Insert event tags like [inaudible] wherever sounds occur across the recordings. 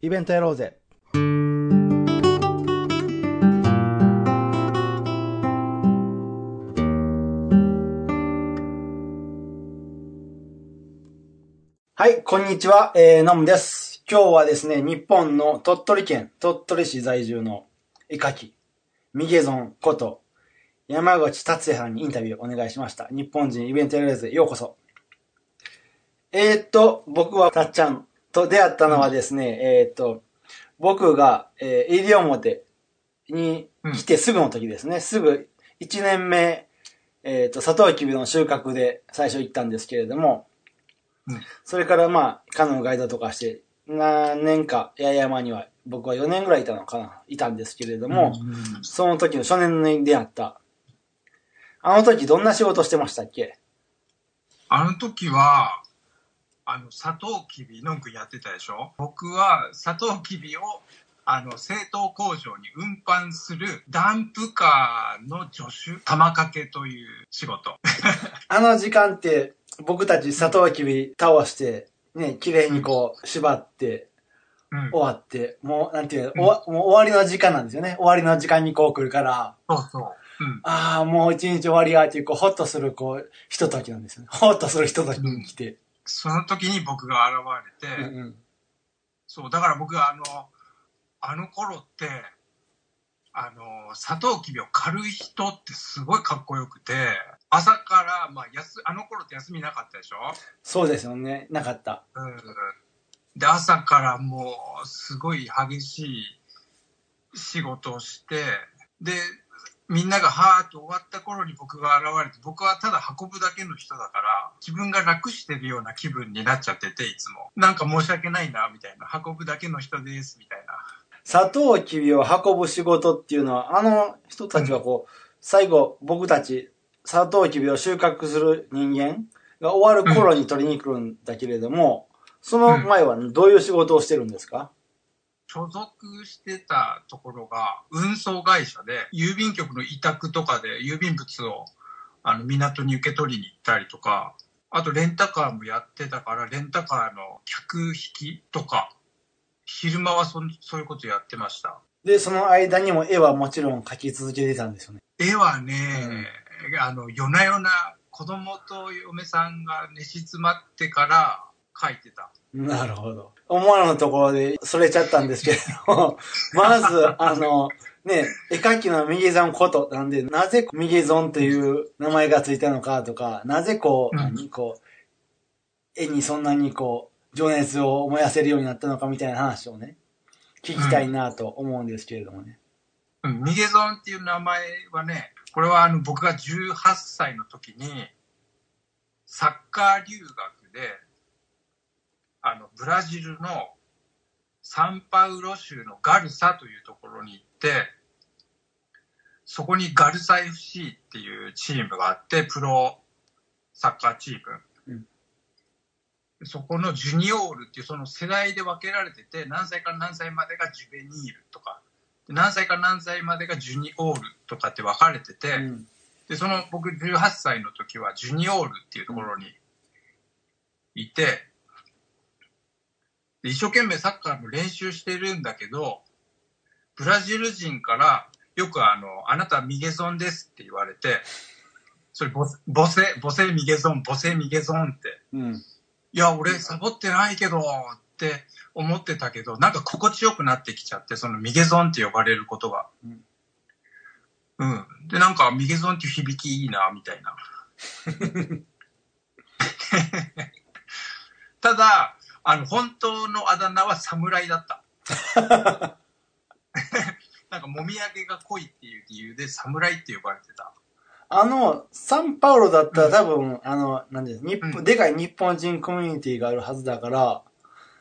イベントやろうぜ。はい、こんにちは、えー、ノムです。今日はですね、日本の鳥取県、鳥取市在住の絵描き、ミゲゾンこと、山口達也さんにインタビューお願いしました。日本人イベントやろうぜ、ようこそ。えー、っと、僕はたっちゃんと出会ったのはですね、えー、っと、僕が、えー、西表に来てすぐの時ですね、すぐ1年目、えー、っと、サトウキビの収穫で最初行ったんですけれども、うん。それからまあ、カヌーガイドとかして、何年か、八重山には僕は4年ぐらいいたのかな、いたんですけれども、その時の初年に出会った。あの時どんな仕事してましたっけ？あの時は、あの、サトウキビ、のんくんやってたでしょ？僕は、サトウキビを、あの、製糖工場に運搬するダンプカーの助手、玉掛けという仕事。[laughs] あの時間って、僕たちサトウキビ倒して、ね、綺麗にこう、縛って、うん。終わって、もう、なんていうの、おわもう終わりの時間なんですよね。終わりの時間にこう来るから、そうそう。うん。ああ、もう一日終わりやっていう、こう、ほっとする、こう、ひとときなんですよね。ほっとするひとときに来て。その時に僕が現れて、うんうん。そう、だから僕はあの、あの頃って、あの、サトウキビを刈る人ってすごいかっこよくて、朝から、まあ、やす、あの頃って休みなかったでしょ？そうですよね。なかった。うんで、朝からもう、すごい激しい仕事をして、で、みんながはーっと終わった頃に僕が現れて、僕はただ運ぶだけの人だから、自分が楽してるような気分になっちゃってて、いつも。なんか申し訳ないな、みたいな。運ぶだけの人です、みたいな。サトウキビを運ぶ仕事っていうのは、あの人たちはこう、最後、僕たち、サトウキビを収穫する人間が終わる頃に取りに来るんだけれども、その前はどういう仕事をしてるんですか、所属してたところが運送会社で郵便局の委託とかで郵便物をあの港に受け取りに行ったりとかあとレンタカーもやってたからレンタカーの客引きとか昼間はそんそういうことやってましたで、その間にも絵はもちろん描き続けてたんですよね。絵はね、あの夜な夜な子供と嫁さんが寝静まってから描いてた。なるほど。思わぬところでそれちゃったんですけれど。も、[laughs] まず、あの、ね、絵描きのミゲゾンことなんで、なぜミゲゾンという名前がついたのかとか、なぜこう、うん。何こう、絵にそんなにこう、情熱を燃やせるようになったのかみたいな話をね、聞きたいなと思うんですけれどもね。うん、ミゲゾンっていう名前はね、これはあの僕が18歳の時に、サッカー留学で、あの、ブラジルのサンパウロ州のガルサというところに行って、そこにガルサ FC っていうチームがあって、プロサッカーチーム。うんそこのジュニオールっていうその世代で分けられてて、何歳から何歳までがジュベニールとか、で何歳から何歳までがジュニオールとかって分かれてて、うん。で、その僕18歳の時はジュニオールっていうところにいて、で一生懸命サッカーの練習してるんだけど、ブラジル人からよくあの、あなたはミゲゾンですって言われて、それボセ、ボセミゲゾン、ボセミゲゾンって、うん。いや、俺サボってないけどって思ってたけど、なんか心地よくなってきちゃって、そのミゲゾンって呼ばれることが。うんうん。で、なんかミゲゾンって響きいいな、みたいな。[laughs] ただ、あの、本当のあだ名は侍だった。[laughs] なんか、もみあげが濃いっていう理由で侍って呼ばれてた。あの、サンパウロだったら多分、あの、なんで、日本、うんでかい日本人コミュニティがあるはずだから、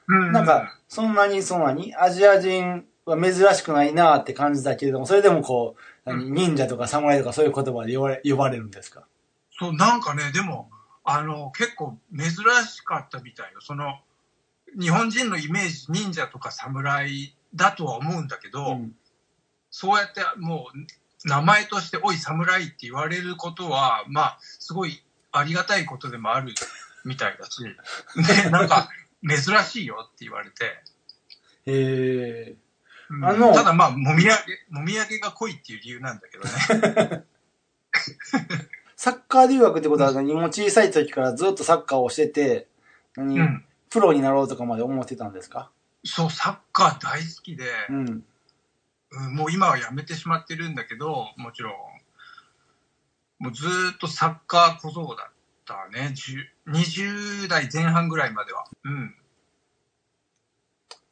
うんなんか、そんなに、そんなに、アジア人は珍しくないなって感じだけれども、それでもこう、何忍者とか侍とかそういう言葉で呼ばれ呼ばれるんですか？そう、なんかね、でも、あの、結構珍しかったみたいよ。その、日本人のイメージ、忍者とか侍だとは思うんだけど、うんそうやってもう、名前として、おい、侍って言われることは、まあ、すごいありがたいことでもあるみたいだし、で、[laughs] なんか、珍しいよって言われて、へえ。うんあのただまあ、もみあげ、もみあげが濃いっていう理由なんだけどね。[laughs] サッカー留学ってことは何？もう小さい時からずっとサッカーをしてて、何、うん。プロになろうとかまで思ってたんですか？そう、サッカー大好きで、うん。うん、もう今はやめてしまってるんだけど、もちろん、もうずーっとサッカー小僧だったね。10 20代前半ぐらいまでは。うん。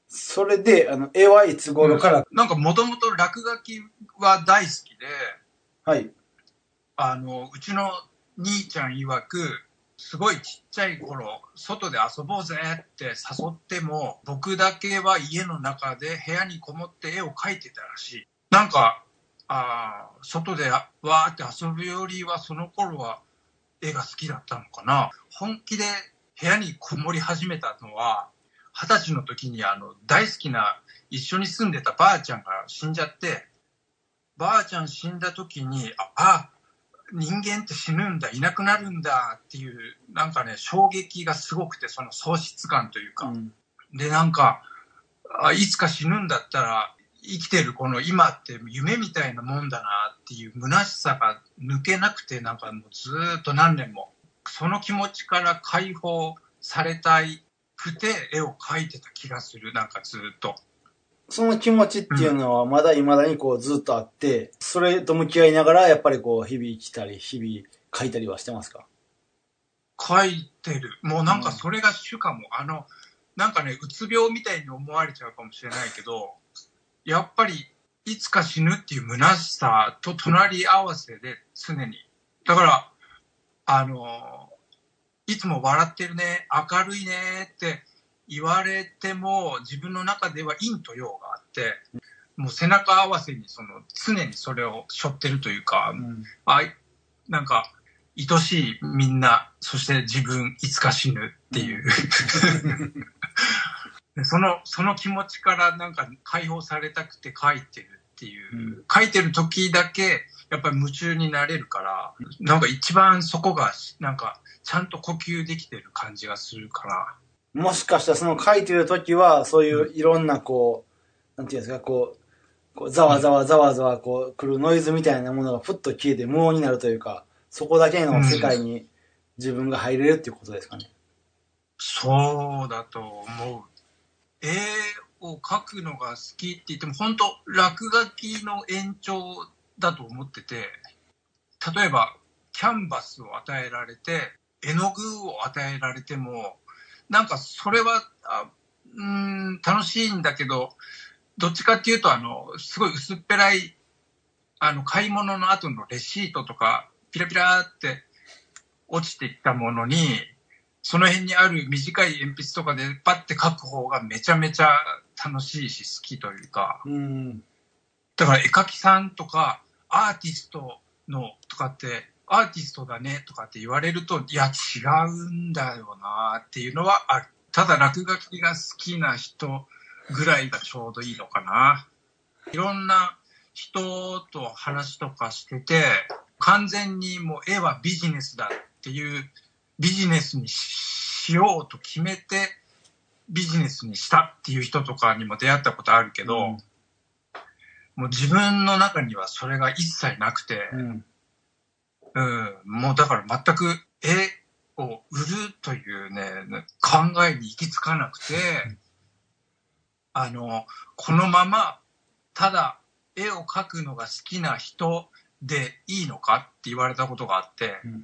それで、あの、絵はいつ頃から、なんかもともと落書きは大好きで、はい。あの、うちの兄ちゃん曰く、すごいちっちゃい頃、外で遊ぼうぜって誘っても、僕だけは家の中で部屋にこもって絵を描いてたらしい。なんか、あー外でわーって遊ぶよりは、その頃は絵が好きだったのかな。本気で部屋にこもり始めたのは、二十歳の時にあの、大好きな一緒に住んでたばあちゃんが死んじゃって、ばあちゃん死んだ時に、あ、あ、人間って死ぬんだ、いなくなるんだっていう、なんかね、衝撃がすごくて、その喪失感というか。うん。で、なんかあ、いつか死ぬんだったら、生きてるこの今って夢みたいなもんだなっていう虚しさが抜けなくて、なんかもうずーっと何年も、その気持ちから解放されたいくて絵を描いてた気がする、なんかずーっと。その気持ちっていうのはまだ未だにこうずっとあって、それと向き合いながら、やっぱりこう日々生きたり、日々書いたりはしてますか？書いてる。もうなんかそれが主かも。あの、なんかね、うつ病みたいに思われちゃうかもしれないけど、やっぱりいつか死ぬっていう虚しさと隣り合わせで常に。だから、あの、いつも笑ってるね、明るいねって言われても自分の中では陰と陽があって、もう背中合わせにその常にそれを背負ってるというか、うん。あい、なんか、愛しいみんな、そして自分、いつか死ぬっていう。[laughs] でその、その気持ちからなんか解放されたくて書いてるっていう、書いてる時だけ、やっぱり夢中になれるから、なんか一番そこが、なんか、ちゃんと呼吸できてる感じがするから。もしかしたらその書いてる時は、そういういろんなこう、なんていうんですか、こう、こうざわざわざわざわこう来るノイズみたいなものがふっと消えて無音になるというか、そこだけの世界に自分が入れるっていうことですかね。そうだと思う。絵を描くのが好きって言っても、本当落書きの延長だと思ってて、例えば、キャンバスを与えられて、絵の具を与えられても、なんかそれは、あうーん、楽しいんだけど、どっちかっていうと、あの、すごい薄っぺらい、あの、買い物の後のレシートとか、ピラピラって落ちてきたものに、その辺にある短い鉛筆とかでパッて書く方がめちゃめちゃ楽しいし好きというか、うん。だから絵描きさんとかアーティストのとかって、アーティストだねとかって言われると、いや違うんだよなっていうのはある。ただ落書きが好きな人ぐらいがちょうどいいのかな。いろんな人と話とかしてて、完全にもう絵はビジネスだっていうビジネスにしようと決めてビジネスにしたっていう人とかにも出会ったことあるけど、うんもう自分の中にはそれが一切なくて、うん。うん、もうだから全く絵を売るというね、考えに行き着かなくて、[laughs] あの、このまま、ただ絵を描くのが好きな人でいいのかって言われたことがあって、うん。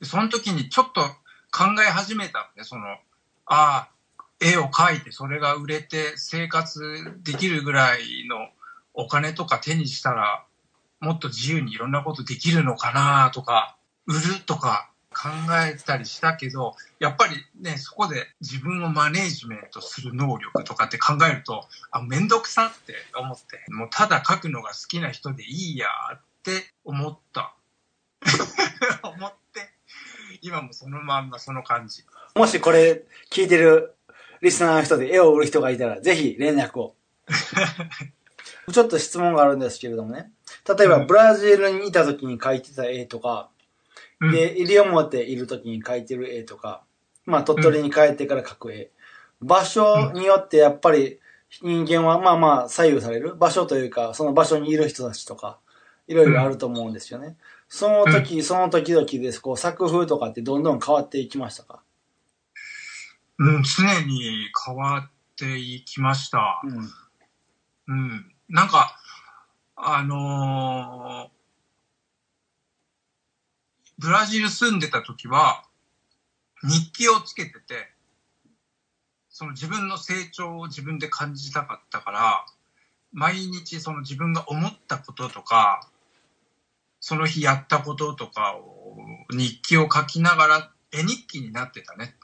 でその時にちょっと考え始めたのね、その、ああ、絵を描いてそれが売れて生活できるぐらいのお金とか手にしたら、もっと自由にいろんなことできるのかなとか、売るとか考えたりしたけど、やっぱりね、そこで自分をマネージメントする能力とかって考えると、あ、めんどくさって思って、もうただ書くのが好きな人でいいやって思った。[laughs] 思って、今もそのまんまその感じ。もしこれ聞いてるリスナーの人で絵を売る人がいたら、ぜひ連絡を。[laughs] ちょっと質問があるんですけれどもね。例えば、うんブラジルにいた時に描いてた絵とか、うんで、西表いる時に描いてる絵とか、まあ、鳥取に帰ってから描く絵。場所によってやっぱり人間はまあまあ左右される。場所というか、その場所にいる人たちとか、いろいろあると思うんですよね。その時、その時々です。こう、作風とかってどんどん変わっていきましたか？うん、常に変わっていきました。うん。うん。なんか、あのブラジル住んでた時は、日記をつけてて、その自分の成長を自分で感じたかったから、毎日その自分が思ったこととか、その日やったこととかを日記を書きながら絵日記になってたね。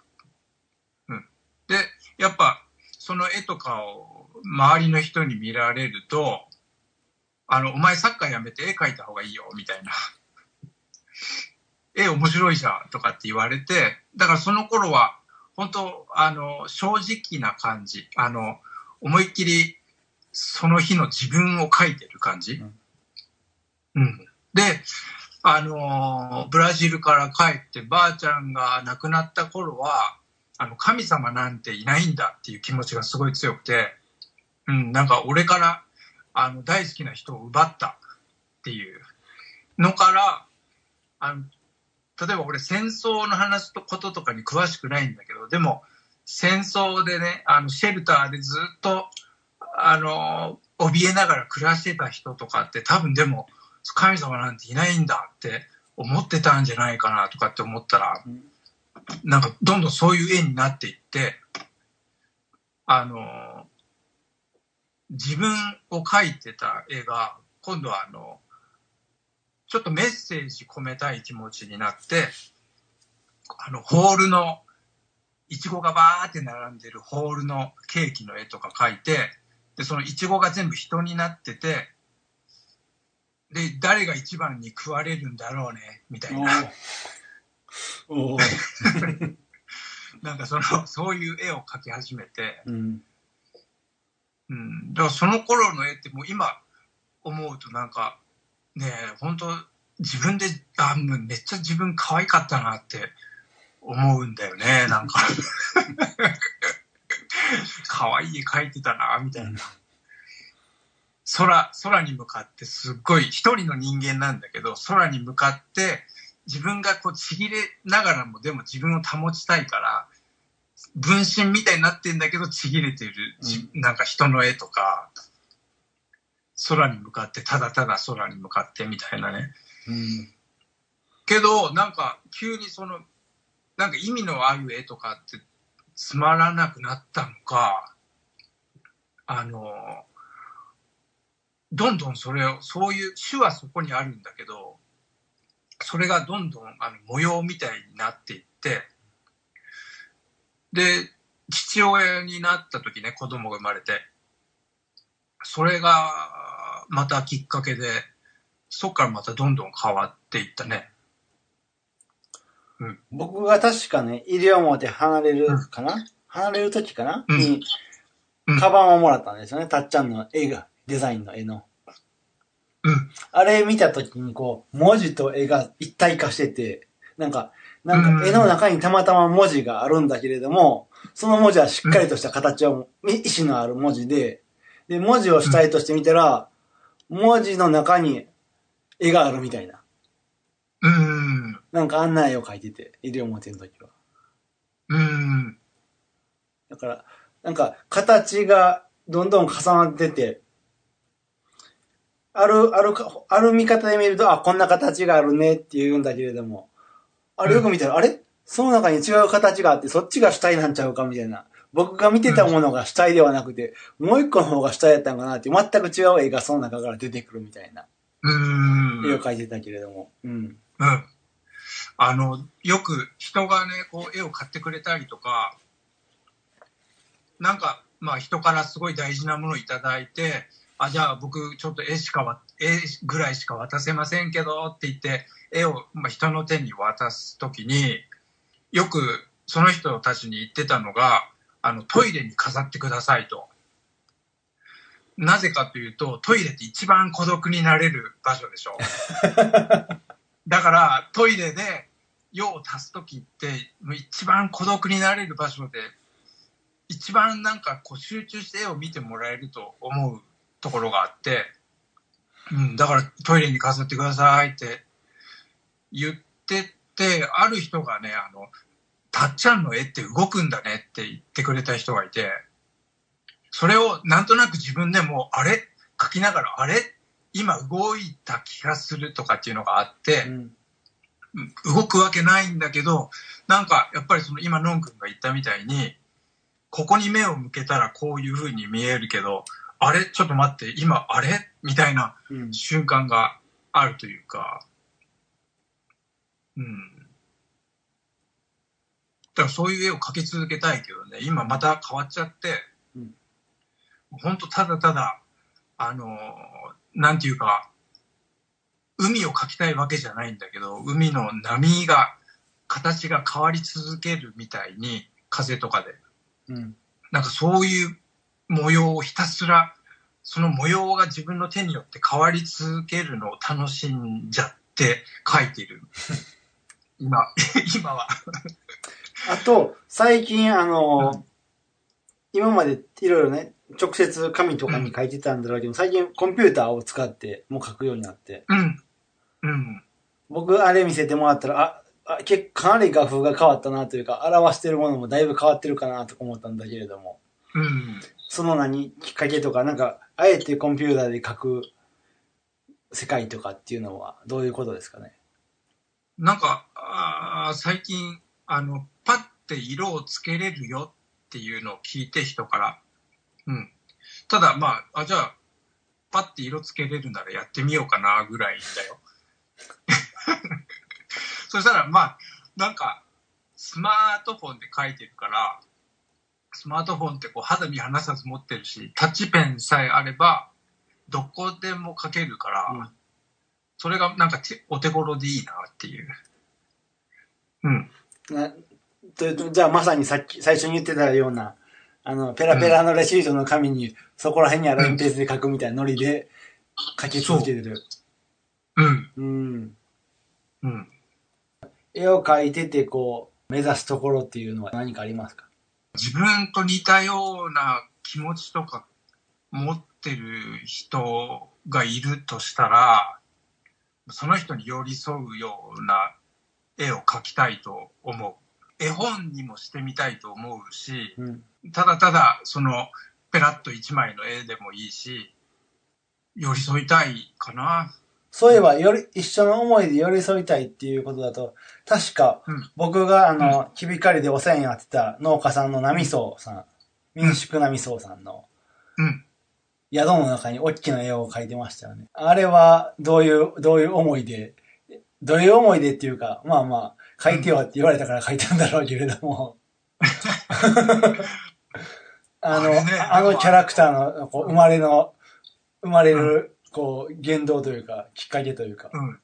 うん。で、やっぱその絵とかを周りの人に見られると、あの、お前サッカーやめて絵描いた方がいいよ、みたいな。[laughs] 絵面白いじゃん、とかって言われて、だからその頃は、本当あの、正直な感じ。あの、思いっきり、その日の自分を描いてる感じ。うん。で、あの、ブラジルから帰って、ばあちゃんが亡くなった頃は、あの、神様なんていないんだっていう気持ちがすごい強くて、うん、なんか俺から、あの、大好きな人を奪ったっていうのから、あの、例えば俺戦争の話とこととかに詳しくないんだけど、でも戦争でね、あの、シェルターでずっと、あの、怯えながら暮らしてた人とかって多分でも、神様なんていないんだって思ってたんじゃないかなとかって思ったら、うん。なんかどんどんそういう絵になっていって、あの、自分を描いてた絵が、今度はあの、ちょっとメッセージ込めたい気持ちになって、あの、ホールの、いちごがバーって並んでるホールのケーキの絵とか描いて、で、そのいちごが全部人になってて、で、誰が一番に食われるんだろうね、みたいな。[laughs] なんかその、そういう絵を描き始めて、うん。うん。だからその頃の絵ってもう今思うとなんか、ねえ、本当自分で、あ、めっちゃ自分可愛かったなって思うんだよね、なんか。[laughs] 可愛い絵描いてたな、みたいな。空、空に向かってすっごい一人の人間なんだけど、空に向かって自分がこうちぎれながらもでも自分を保ちたいから、分身みたいになってんだけどちぎれてる、じなんか人の絵とか、空に向かって、ただただ空に向かってみたいなね。うん。けど、なんか急にその、なんか意味のある絵とかってつまらなくなったのか、あの、どんどんそれを、そういう種はそこにあるんだけど、それがどんどんあの模様みたいになっていって、で、父親になった時ね、子供が生まれて、それがまたきっかけで、そっからまたどんどん変わっていったね。僕が確かね、西表離れるかな、離れる時かな、うんにうん、カバンをもらったんですよね。たっちゃんの絵が、デザインの絵の。うん。あれ見た時にこう、文字と絵が一体化してて、なんか、なんか絵の中にたまたま文字があるんだけれども、その文字はしっかりとした形を、意思のある文字で、で、文字を主体として見たら、文字の中に絵があるみたいな。うん。なんか案内を書いてて、西表の時は。うん。だから、なんか、形がどんどん重なってて、ある、あるか、ある見方で見ると、あ、こんな形があるねって言うんだけれども、あれよく見たら、あれ？その中に違う形があって、そっちが主体なんちゃうかみたいな。僕が見てたものが主体ではなくて、もう一個の方が主体やったんかなって、全く違う絵がその中から出てくるみたいな。うん。絵を描いてたけれども。うん。うん。あの、よく人がね、こう絵を買ってくれたりとか、なんか、まあ人からすごい大事なものをいただいて、あ、じゃあ僕ちょっと絵しかわ、絵ぐらいしか渡せませんけどって言って、絵を、まあ、人の手に渡すときに、よくその人たちに言ってたのが、あの、トイレに飾ってくださいと。なぜかというと、トイレって一番孤独になれる場所でしょ。[laughs] だから、トイレで用を足すときって、一番孤独になれる場所で、一番なんかこう集中して絵を見てもらえると思うところがあって、うん、だからトイレに飾ってくださいって言ってて、ある人がね、あの、たっちゃんの絵って動くんだねって言ってくれた人がいて、それをなんとなく自分でも、あれ書きながら、あれ今動いた気がするとかっていうのがあって、うん。動くわけないんだけど、なんかやっぱりその今ノン君が言ったみたいに、ここに目を向けたらこういう風に見えるけど、あれ？ちょっと待って、今あれ？みたいなうん。瞬間があるというか、うん。だからそういう絵を描き続けたいけどね、今また変わっちゃって、うん本当ただただ、あのーなんていうか、海を描きたいわけじゃないんだけど、海の波が、形が変わり続けるみたいに、風とかで。うん。なんかそういう模様をひたすら、その模様が自分の手によって変わり続けるのを楽しんじゃって描いている。今、[laughs] 今は。あと、最近、あの、今までいろいろね、直接紙とかに書いてたんだろうけど、最近コンピューターを使ってもう書くようになって、うん。うん。僕あれ見せてもらったら、あ、あ結かなり画風が変わったなというか、表してるものもだいぶ変わってるかなとか思ったんだけれども、うん。その何、きっかけとか、なんか、あえてコンピューターで書く世界とかっていうのはどういうことですかね？なんか、あ最近、あの、パッて色をつけれるよっていうのを聞いて人から。うん。ただ、まあ、あ、じゃあ、パッて色つけれるならやってみようかな、ぐらいだよ。[laughs] そしたら、まあ、なんか、スマートフォンで書いてるから、スマートフォンってこう肌身離さず持ってるし、タッチペンさえあれば、どこでも書けるから、うんそれがなんかてお手頃でいいなっていう。うん。なというとじゃあまさにさっき、最初に言ってたような、あの、ペラペラのレシートの紙に、そこら辺にある鉛筆で書くみたいなノリで書き続けてる。うん。うん。うん。絵を描いてて、こう、目指すところっていうのは何かありますか？自分と似たような気持ちとか持ってる人がいるとしたら、その人に寄り添うような絵を描きたいと思う。絵本にもしてみたいと思うし、うん。ただただそのペラッと一枚の絵でもいいし、寄り添いたいかな。そういえば、より、一緒の思いで寄り添いたいっていうことだと、確かうん、僕が、あの、キビカリでお世話になってた農家さんの波荘さん、民宿波荘さんのうん。宿の中に大きな絵を描いてましたよね。あれは、どういう、どういう思いで、どういう思いでっていうか、まあまあ、描いてよって言われたから描いたんだろうけれども。[laughs] あの、ああのキャラクターの、こう、生まれの、生まれる、こう、言動というか、きっかけというか。うん。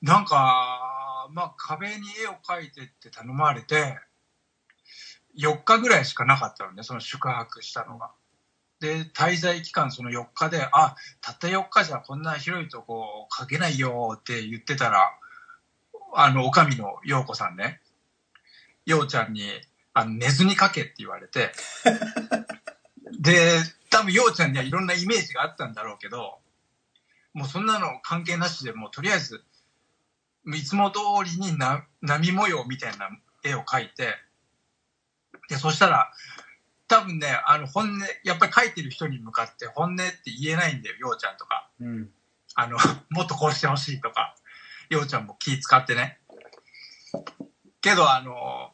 なんか、まあ壁に絵を描いてって頼まれて、4日ぐらいしかなかったのね、その宿泊したのが。で、滞在期間その4日で、あ、たった4日じゃこんな広いとこ描けないよって言ってたら、あの、おかみの陽子さんね、陽ちゃんに、あの、寝ずに描けって言われて、[laughs] で、多分陽ちゃんにはいろんなイメージがあったんだろうけど、もうそんなの関係なしでもうとりあえず、いつも通りにな波模様みたいな絵を描いて、で、そしたら、多分ね、あの、本音、やっぱり描いてる人に向かって本音って言えないんだよ、ようちゃんとか。うん。あの、[laughs] もっとこうしてほしいとか、ようちゃんも気使ってね。けど、あの、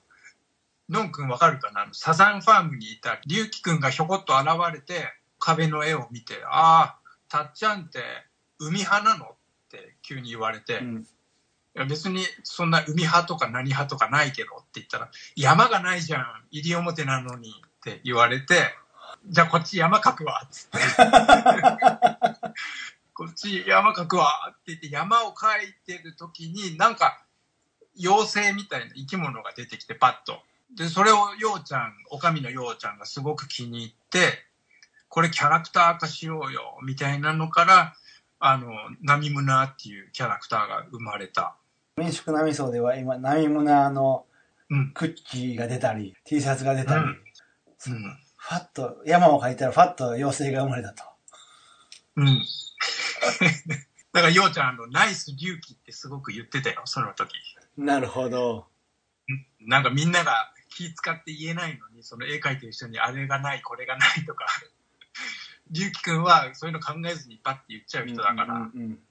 のんくんわかるかな？あのサザンファームにいたりゅうきくんがひょこっと現れて、壁の絵を見て、ああ、たっちゃんって海派なの？って急に言われて、うん。いや別にそんな海派とか何派とかないけどって言ったら、山がないじゃん、西表なのにって言われて、じゃあこっち山描くわっつって。こっち山描くわ [laughs] って言って山を描いてる時になんか妖精みたいな生き物が出てきてパッと。で、それをようちゃん、おかみのようちゃんがすごく気に入って、これキャラクター化しようよ、みたいなのから、あの、ナミムナーっていうキャラクターが生まれた。民宿ナミソでは今、ナミムナのうん。クッキーが出たり、T シャツが出たり、うんうん。ファッと、山を描いたらファッと妖精が生まれたと。うん。[laughs] だから、ようちゃん、あの、ナイス隆起ってすごく言ってたよ、その時。なるほど。なんかみんなが気使って言えないのに、その絵描いてる人にあれがない、これがないとか。[laughs] 隆起くんはそういうの考えずにパッて言っちゃう人だから。うんうんうん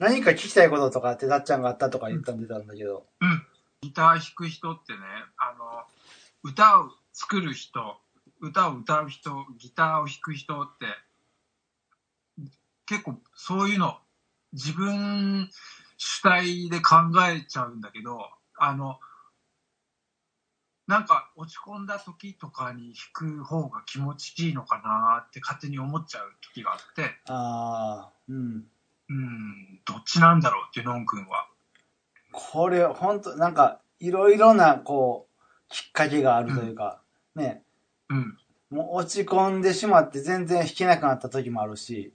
何か聞きたいこととかって、だっちゃんがあったとか言ったんでたんだけど。うん。ギター弾く人ってね、あの、歌を作る人、歌を歌う人、ギターを弾く人って、結構そういうの、自分主体で考えちゃうんだけど、あの、なんか落ち込んだ時とかに弾く方が気持ちいいのかなって勝手に思っちゃう時があって、ああ、うん。うん、どっちなんだろうっていうのんくんは。これ、本当なんか、いろいろな、こう、きっかけがあるというか、ね、うん、もう落ち込んでしまって全然弾けなくなった時もあるし、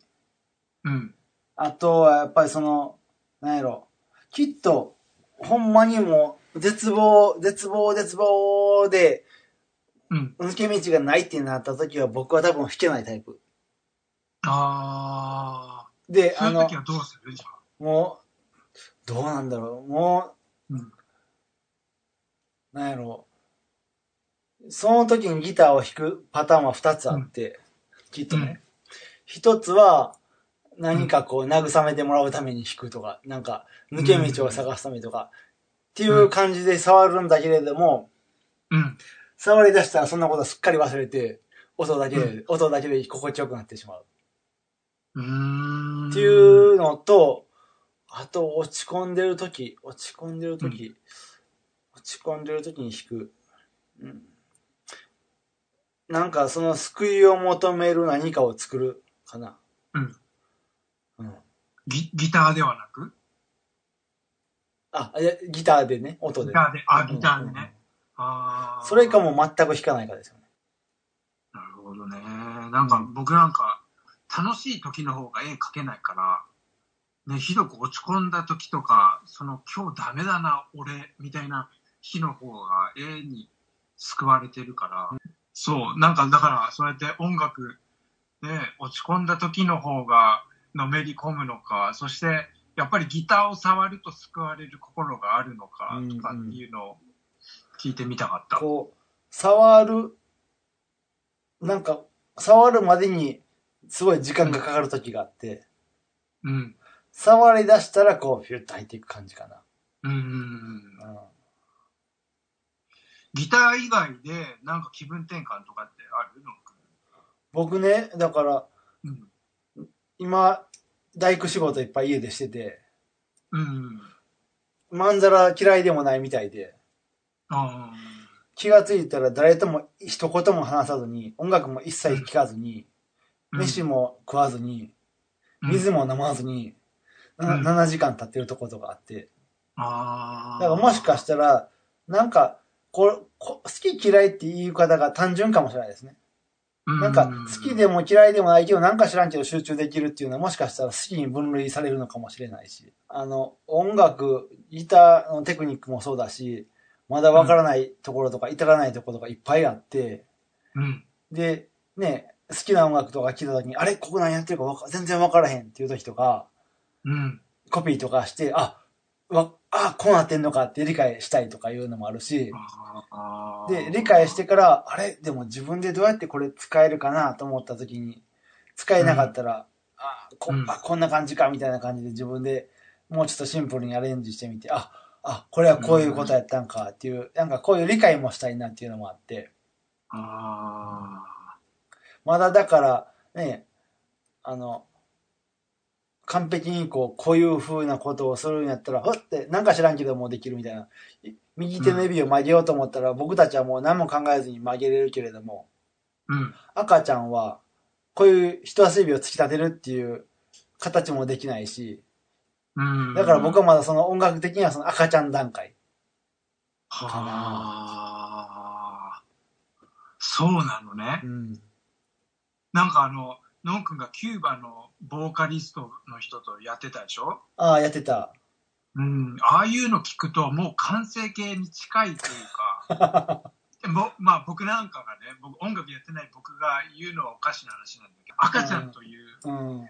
うん、あとはやっぱりその、なんやろ、きっと、ほんまにもう、絶望、絶望、絶望で、うん。抜け道がないってなった時は僕は多分弾けないタイプ。ああ。で、あのどうするじゃん。もう、どうなんだろう、もう、うんなんやろ、その時にギターを弾くパターンは二つあって、きっとね。一つは、何かこう慰めてもらうために弾くとか、なんか抜け道を探すためとか、っていう感じで触るんだけれども、うん。触り出したらそんなことすっかり忘れて、音だけで、音だけで心地よくなってしまう。うーん。っていうのと、あと落ち込んでる時、落ち込んでる時、落ち込んでる時に弾く。うん。なんかその救いを求める何かを作るかな。うん。うん。ギギターではなく？あ、ギターでね、音で。ギターで、あ、うんギターでね。ああ。それかもう全く弾かないかですよね。なるほどね。なんか僕なんか、楽しい時の方が絵描けないから、ね、ひどく落ち込んだ時とか、その今日ダメだな、俺、みたいな日の方が絵に救われてるから、そう、なんかだからそうやって音楽で落ち込んだ時の方がのめり込むのか、そしてやっぱりギターを触ると救われる心があるのかとかっていうのを聞いてみたかった。こう、触る、なんか、触るまでにすごい時間がかかる時があって、うん。触り出したらこう、フィュッと入っていく感じかな。うんうんうん。うんギター以外でなんか気分転換とかってある？の僕ね、だから、うん。今、大工仕事いっぱい家でしてて、うん。まんざら嫌いでもないみたいで、あ気がついたら誰とも一言も話さずに、音楽も一切聴かずに、あ。飯も食わずに、うん、水も飲まずに、なうん7時間経ってるとことかあって、ああ。だからもしかしたら、なんか、ここ好き嫌いっていう言い方が単純かもしれないですね。なんか、好きでも嫌いでもないけど、なんか知らんけど集中できるっていうのは、もしかしたら好きに分類されるのかもしれないし、あの、音楽、ギターのテクニックもそうだし、まだわからないところとか、至らないところとかいっぱいあって、うん。で、ね、好きな音楽とか聴いた時に、あれ？ここ何やってるか全然わからへんっていう時とか、うん。コピーとかして、あ、わ、あ、こうなってんのかって理解したいとかいうのもあるし、で、理解してから、あれ？でも自分でどうやってこれ使えるかなと思った時に、使えなかったら、あこ、うん。あ、こんな感じかみたいな感じで自分でもうちょっとシンプルにアレンジしてみて、あ、あ、これはこういうことやったんかっていう、なんかこういう理解もしたいなっていうのもあって、あまだだから、ね、あの、完璧にこう、こういう風なことをするんやったら、ふって、なんか知らんけどもうできるみたいな。い右手の指を曲げようと思ったら、僕たちはもう何も考えずに曲げれるけれども、うん。赤ちゃんは、こういう人差し指を突き立てるっていう形もできないし、うん。だから僕はまだその音楽的にはその赤ちゃん段階。はあ。そうなのねう。ん。なんかあの、ノン君がキューバのボーカリストの人とやってたでしょ？ああ、やってた。うん。ああいうの聞くともう完成形に近いというか、[laughs] もまあ僕なんかがね、僕音楽やってない僕が言うのはおかしな話なんだけど、赤ちゃんという、うん。[laughs]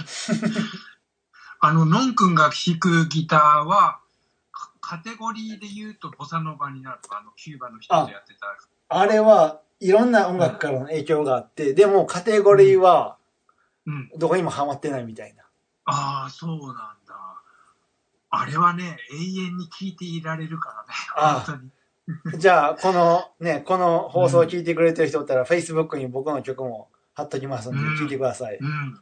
[laughs] あの、ノン君が弾くギターは、カカテゴリーで言うとボサノバになるの？あの、キューバの人とやってた。あれはいろんな音楽からの影響があって、でもカテゴリーはうん。どこにもハマってないみたいな。ああ、そうなんだ。あれはね、永遠に聴いていられるからね。ああ本当に。じゃあ、この [laughs] ね、この放送を聞いてくれてる人おったら、Facebook に僕の曲も貼っときますんで、うん聞いてください。うん。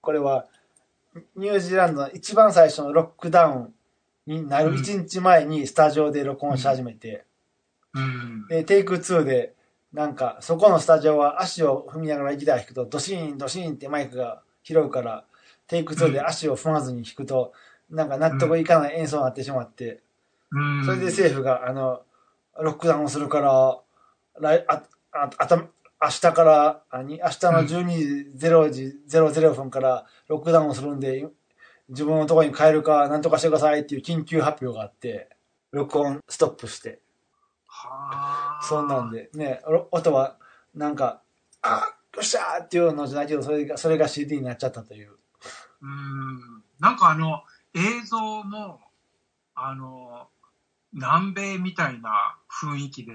これは、ニュージーランドの一番最初のロックダウンになるうん1日前にスタジオで録音し始めて、うん。で、テイク2で、なんか、そこのスタジオは足を踏みながらギター弾くと、ドシーン、ドシーンってマイクが拾うから、テイク2で足を踏まずに弾くと、なんか納得いかない演奏になってしまって、うん。それで政府が、あの、ロックダウンをするから、来、あ、あ、あた、明日から、あに、明日の12時0時00分からロックダウンをするんで、自分のところに帰るか、なんとかしてくださいっていう緊急発表があって、録音ストップして、はあ。そんなんで、ね、ろ音は、なんか、あ、よっしゃーっていうのじゃないけど、それが、それが CD になっちゃったという。うん。なんかあの、映像も、あの、南米みたいな雰囲気で、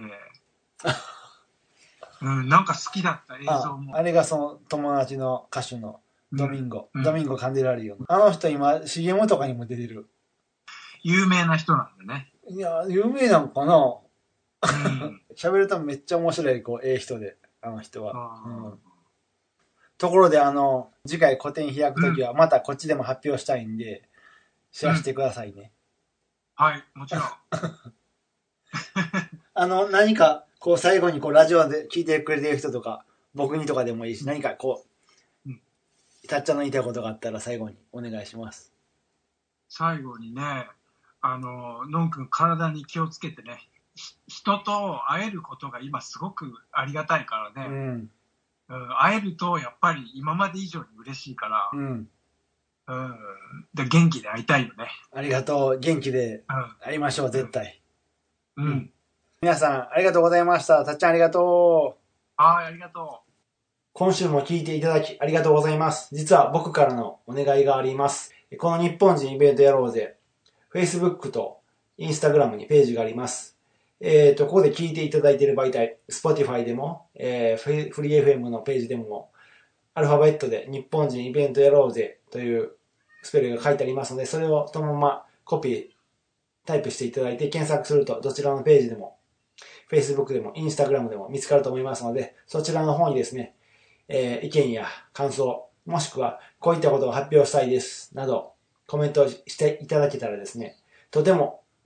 [laughs] うん、なんか好きだった映像あも。あれがその友達の歌手のドミンゴ、うんドミンゴ・カンデラリオの。あの人今 CM とかにも出てる。有名な人なんでね。いや、有名なのかな？うん。喋るとめっちゃ面白い、こう、ええ人で、あの人は。うんところで、あの、次回個展開くときは、またこっちでも発表したいんで、シェアしてくださいね。はい、もちろん。[laughs] あの、何か、こう、最後に、こう、ラジオで聞いてくれてる人とか、僕にとかでもいいし、何か、こううん、たっちゃんの言いたいことがあったら最後にお願いします。最後にね、あの、のんくん体に気をつけてね、ひ人と会えることが今すごくありがたいからね、うん。うん会えるとやっぱり今まで以上に嬉しいから、うん。うん、で元気で会いたいよね。ありがとう。元気で会いましょう、絶対。うん。うん。皆さん、ありがとうございました。たっちゃんありがとう。はい、ありがと今週も聞いていただきありがとうございます。実は僕からのお願いがあります。この日本人イベントやろうぜ、Facebook と Instagram にページがあります。えっ、と、ここで聞いていただいている媒体、Spotify でも、えー、フリー FM のページでも、アルファベットで日本人イベントやろうぜというスペルが書いてありますので、それをそのままコピー、タイプしていただいて検索するとどちらのページでも、Facebook でも Instagram でも見つかると思いますので、そちらの方にですね、えー意見や感想、もしくはこういったことを発表したいです、など、コメントしていただけたらですね、とても